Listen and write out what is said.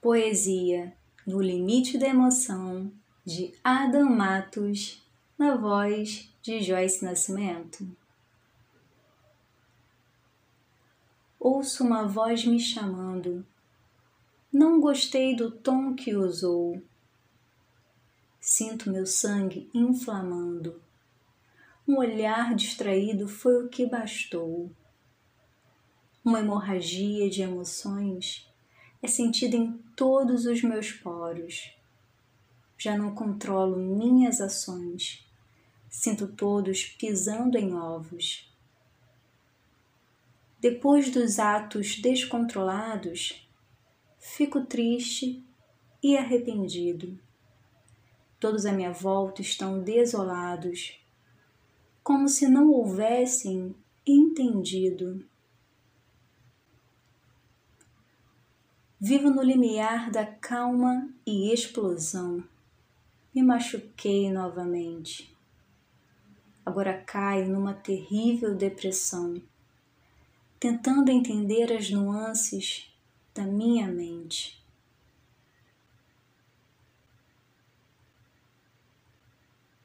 Poesia No Limite da Emoção, de Adam Matos, na voz de Joyce Nascimento. Ouço uma voz me chamando. Não gostei do tom que usou. Sinto meu sangue inflamando. Um olhar distraído foi o que bastou. Uma hemorragia de emoções é sentida em todos os meus poros. Já não controlo minhas ações, sinto todos pisando em ovos. Depois dos atos descontrolados, fico triste e arrependido. Todos à minha volta estão desolados, como se não houvessem entendido. Vivo no limiar da calma e explosão. Me machuquei novamente. Agora caio numa terrível depressão, tentando entender as nuances da minha mente.